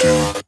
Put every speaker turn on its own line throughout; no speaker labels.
Got to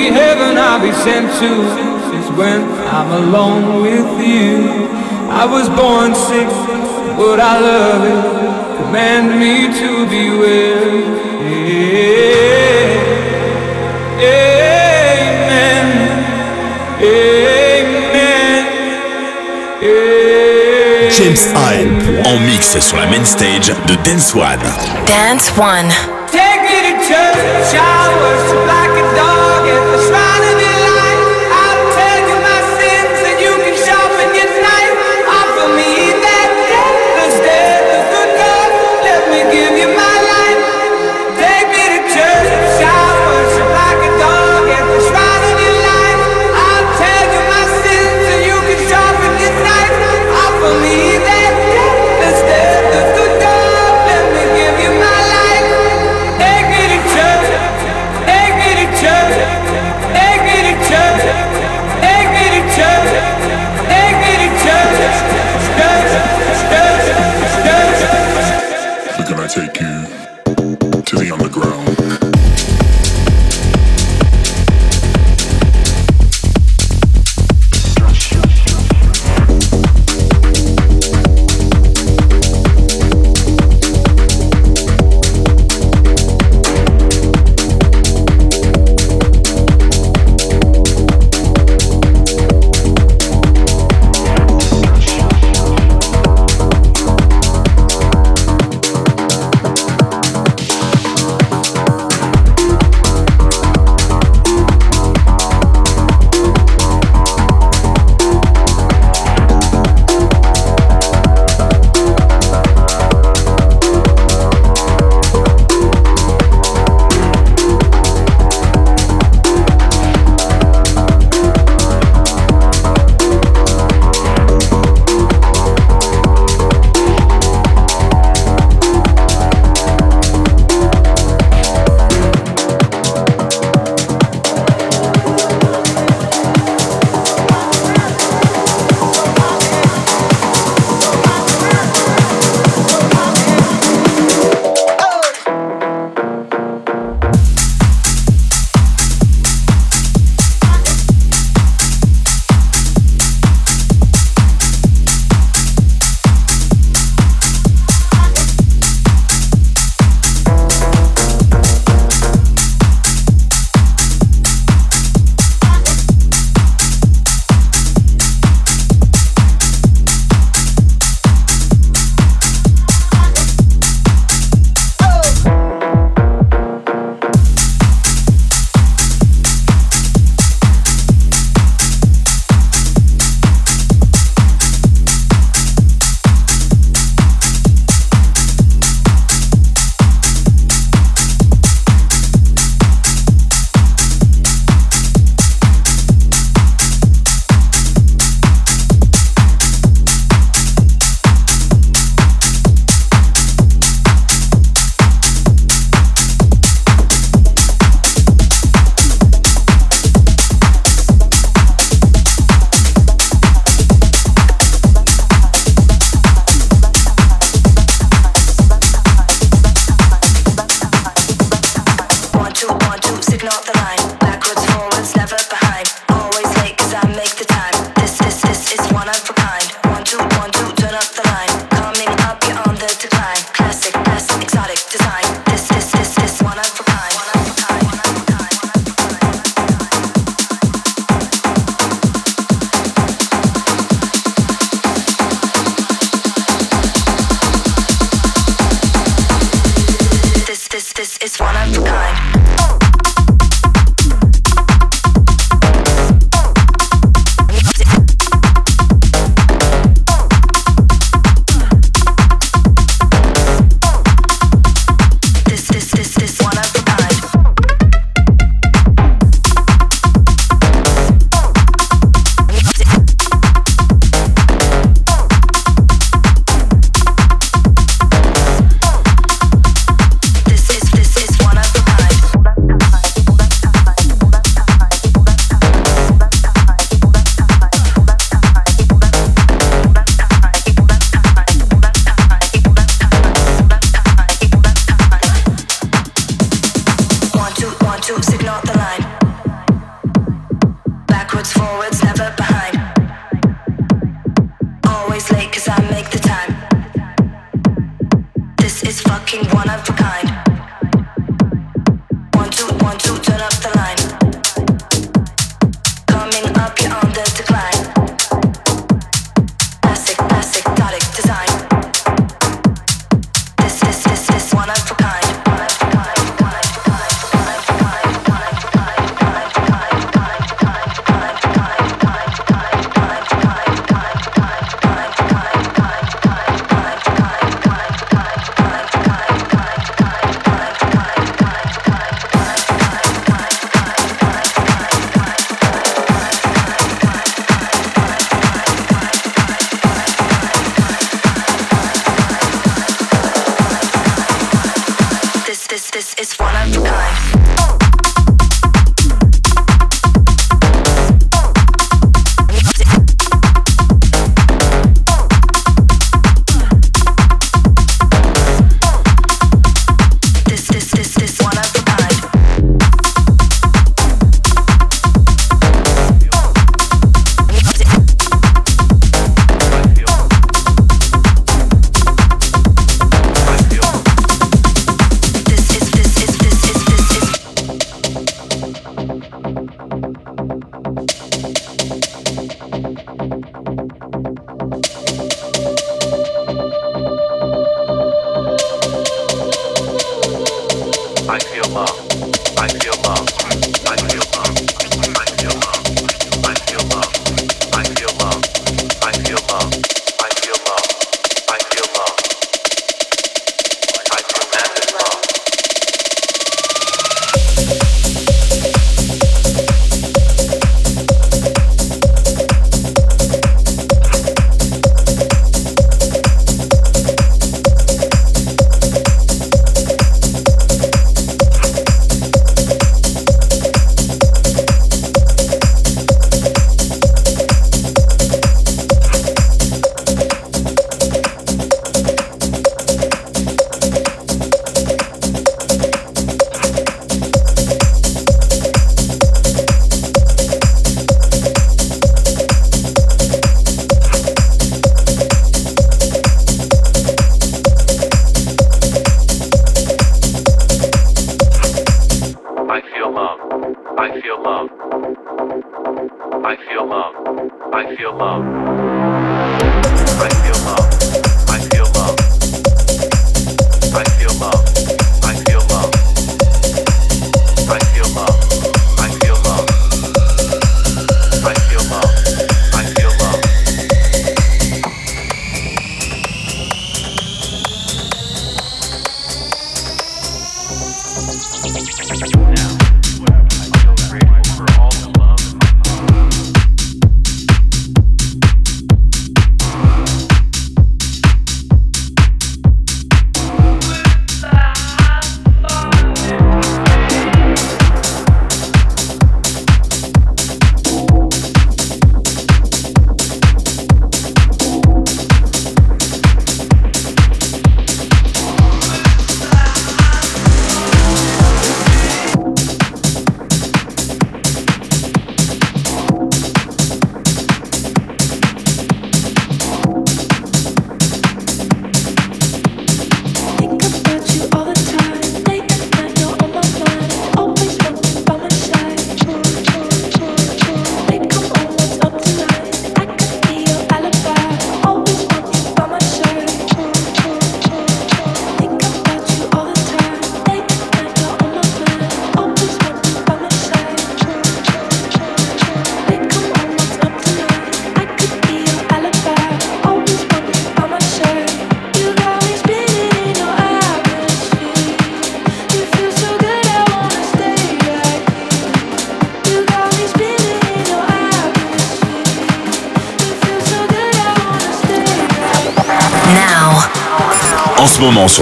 The only heaven I'll be sent to is when I'm alone with you. I was born sick, but I love it. Command me to be well. Amen. Amen. Amen.
James Hype
En mix sur la main stage de Dance One.
Dance One.
Take me to church, I worship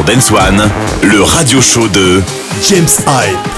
Dance One, le radio show de James Hype.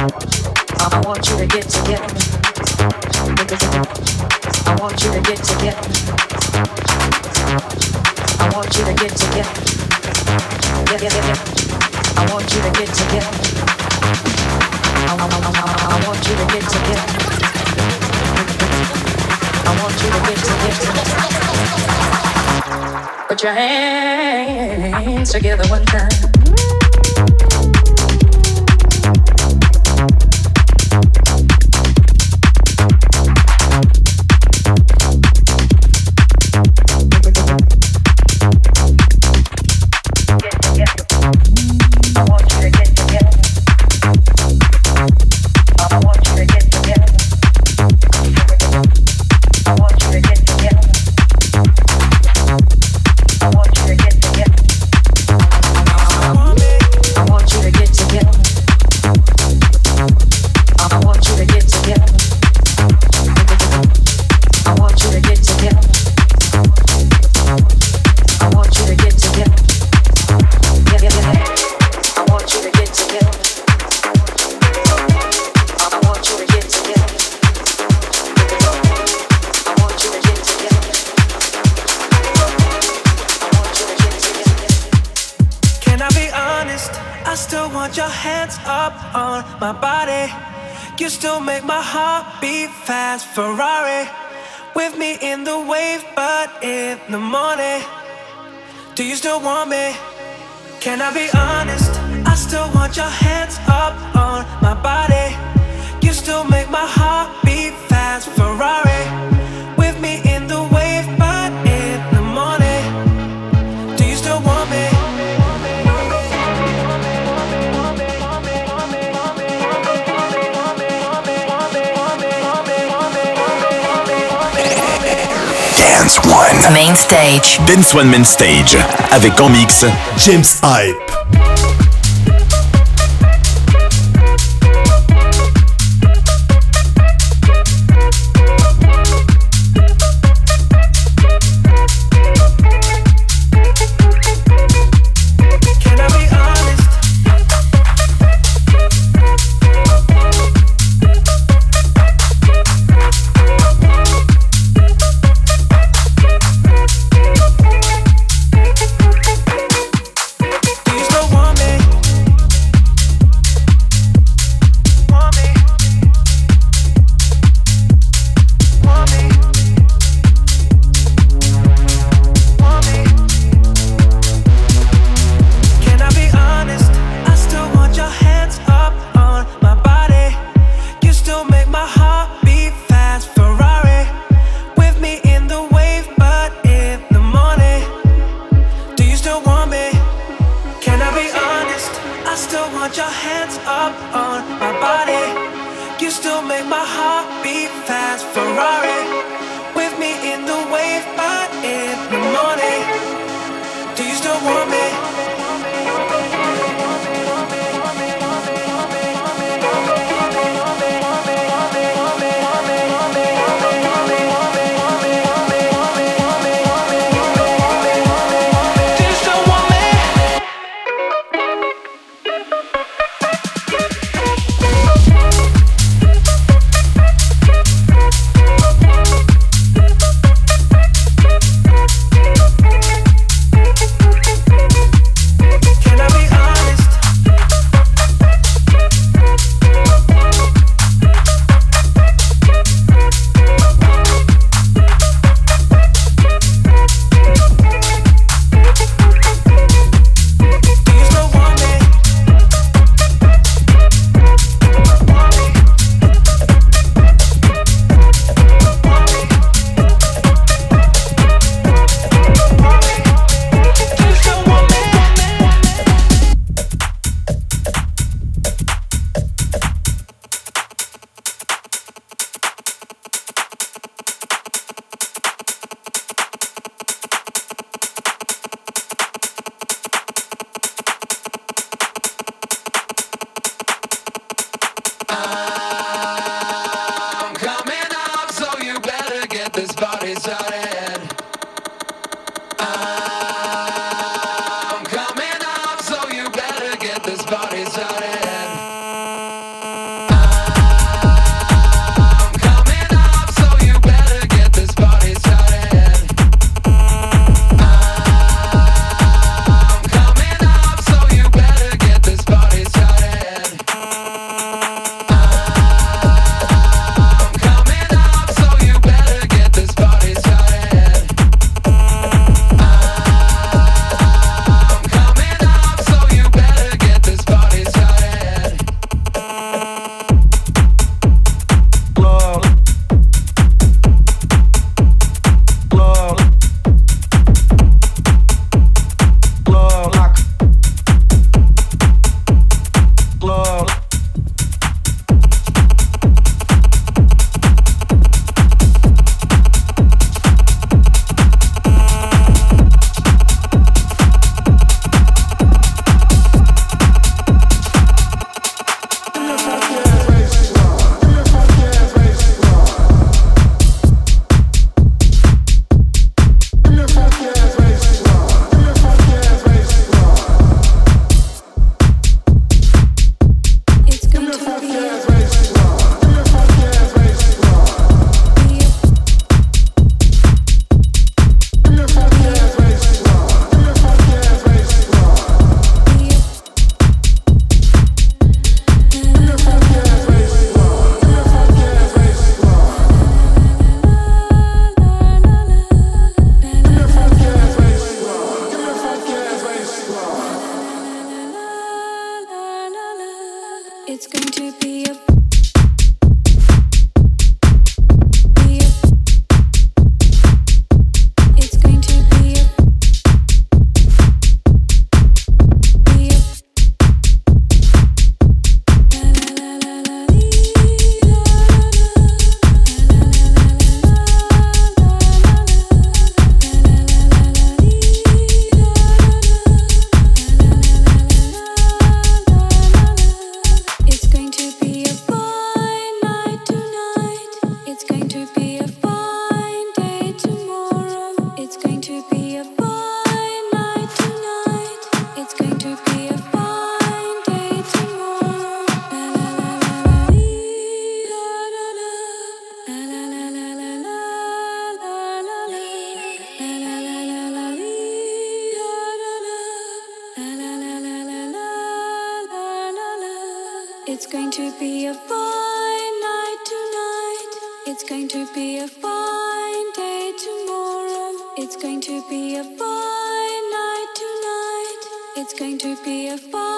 I
want you to get together. I want you to get together. I want you to get together. Yeah, yeah. I want you to get together. I want you to get together. I want you to get together. Put your hands together one time.
be Dance One Main Stage avec en mix
James Hype.
to be
a fine
night tonight.
It's going to be a fine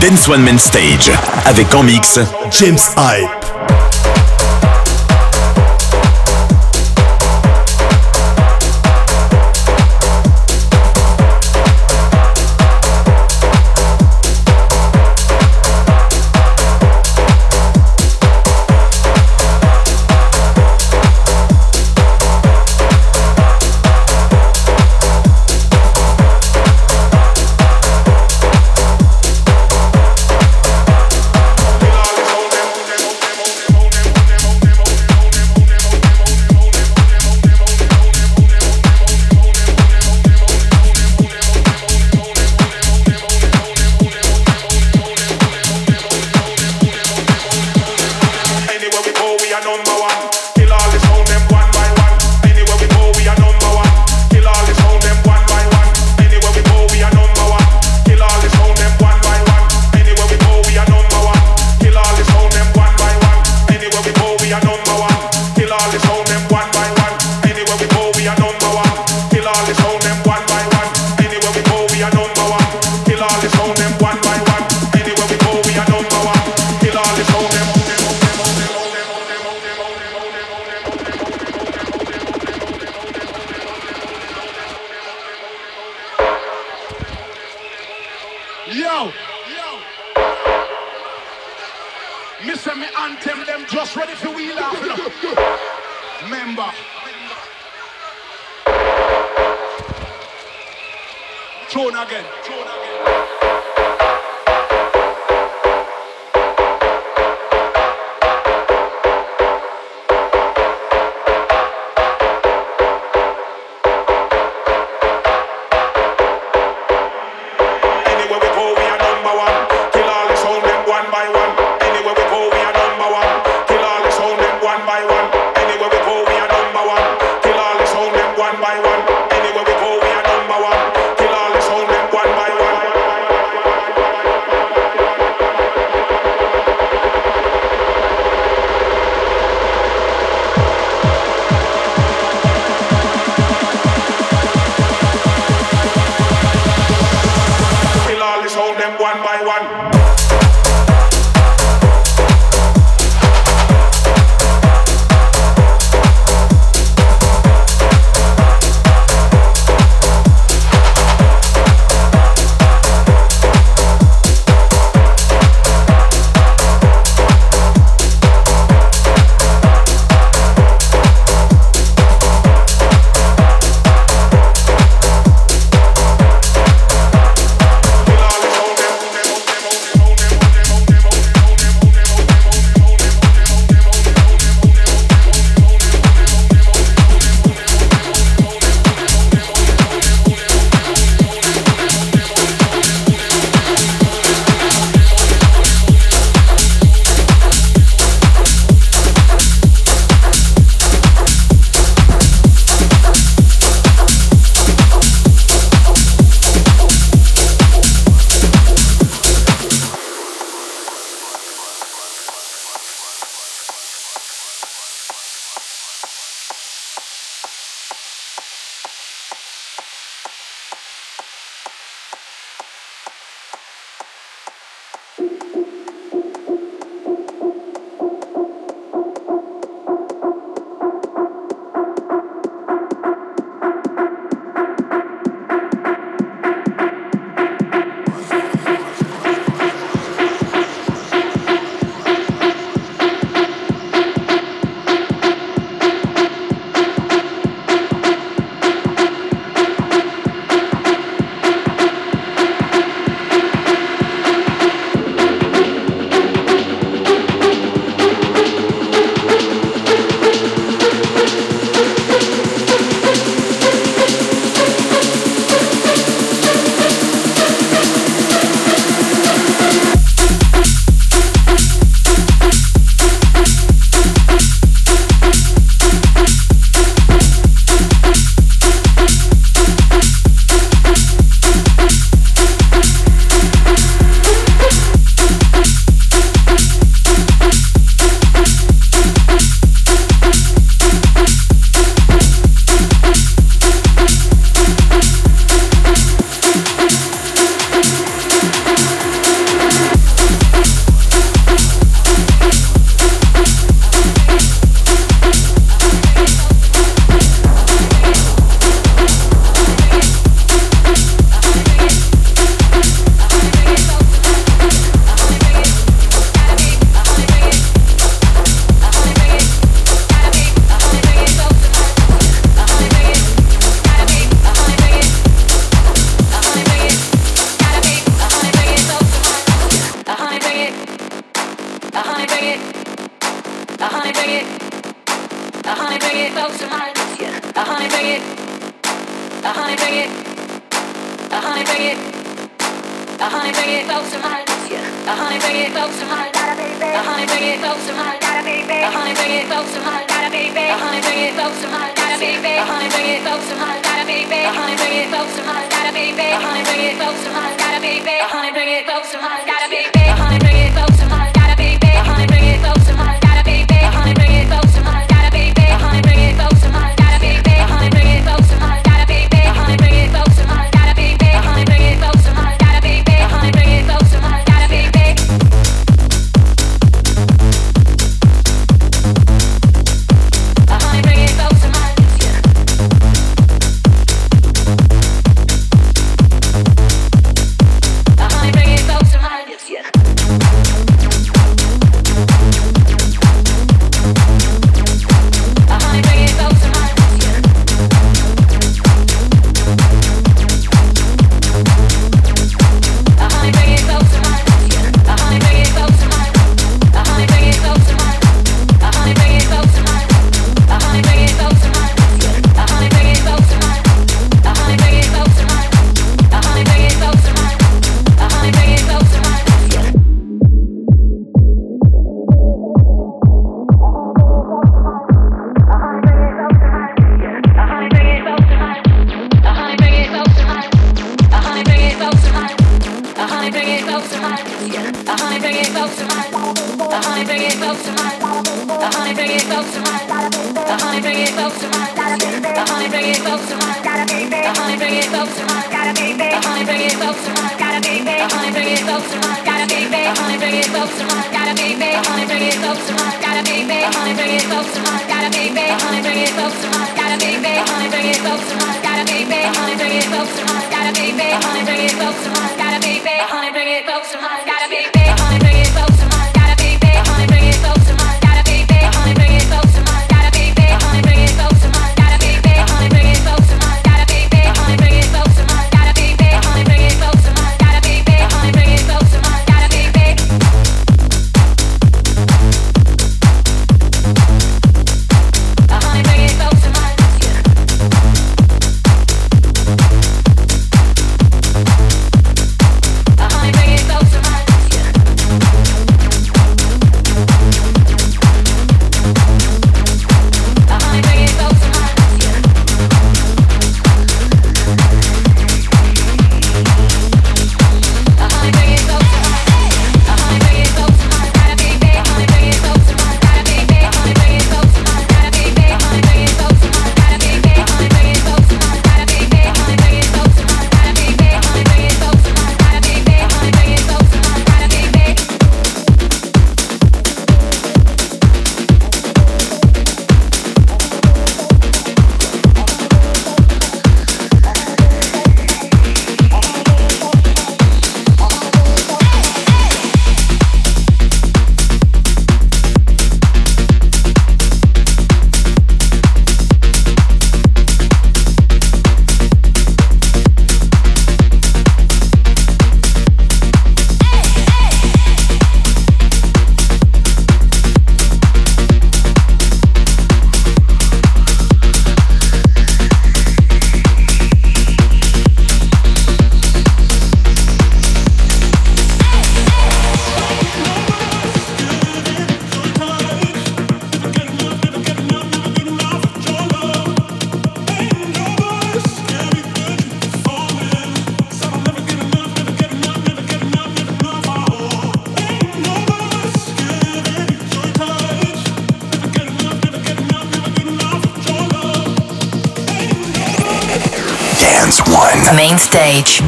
Dance One Man Stage. Avec en mix
James Hype.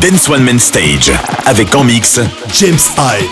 Dance One Man Stage. Avec en mix James Hype.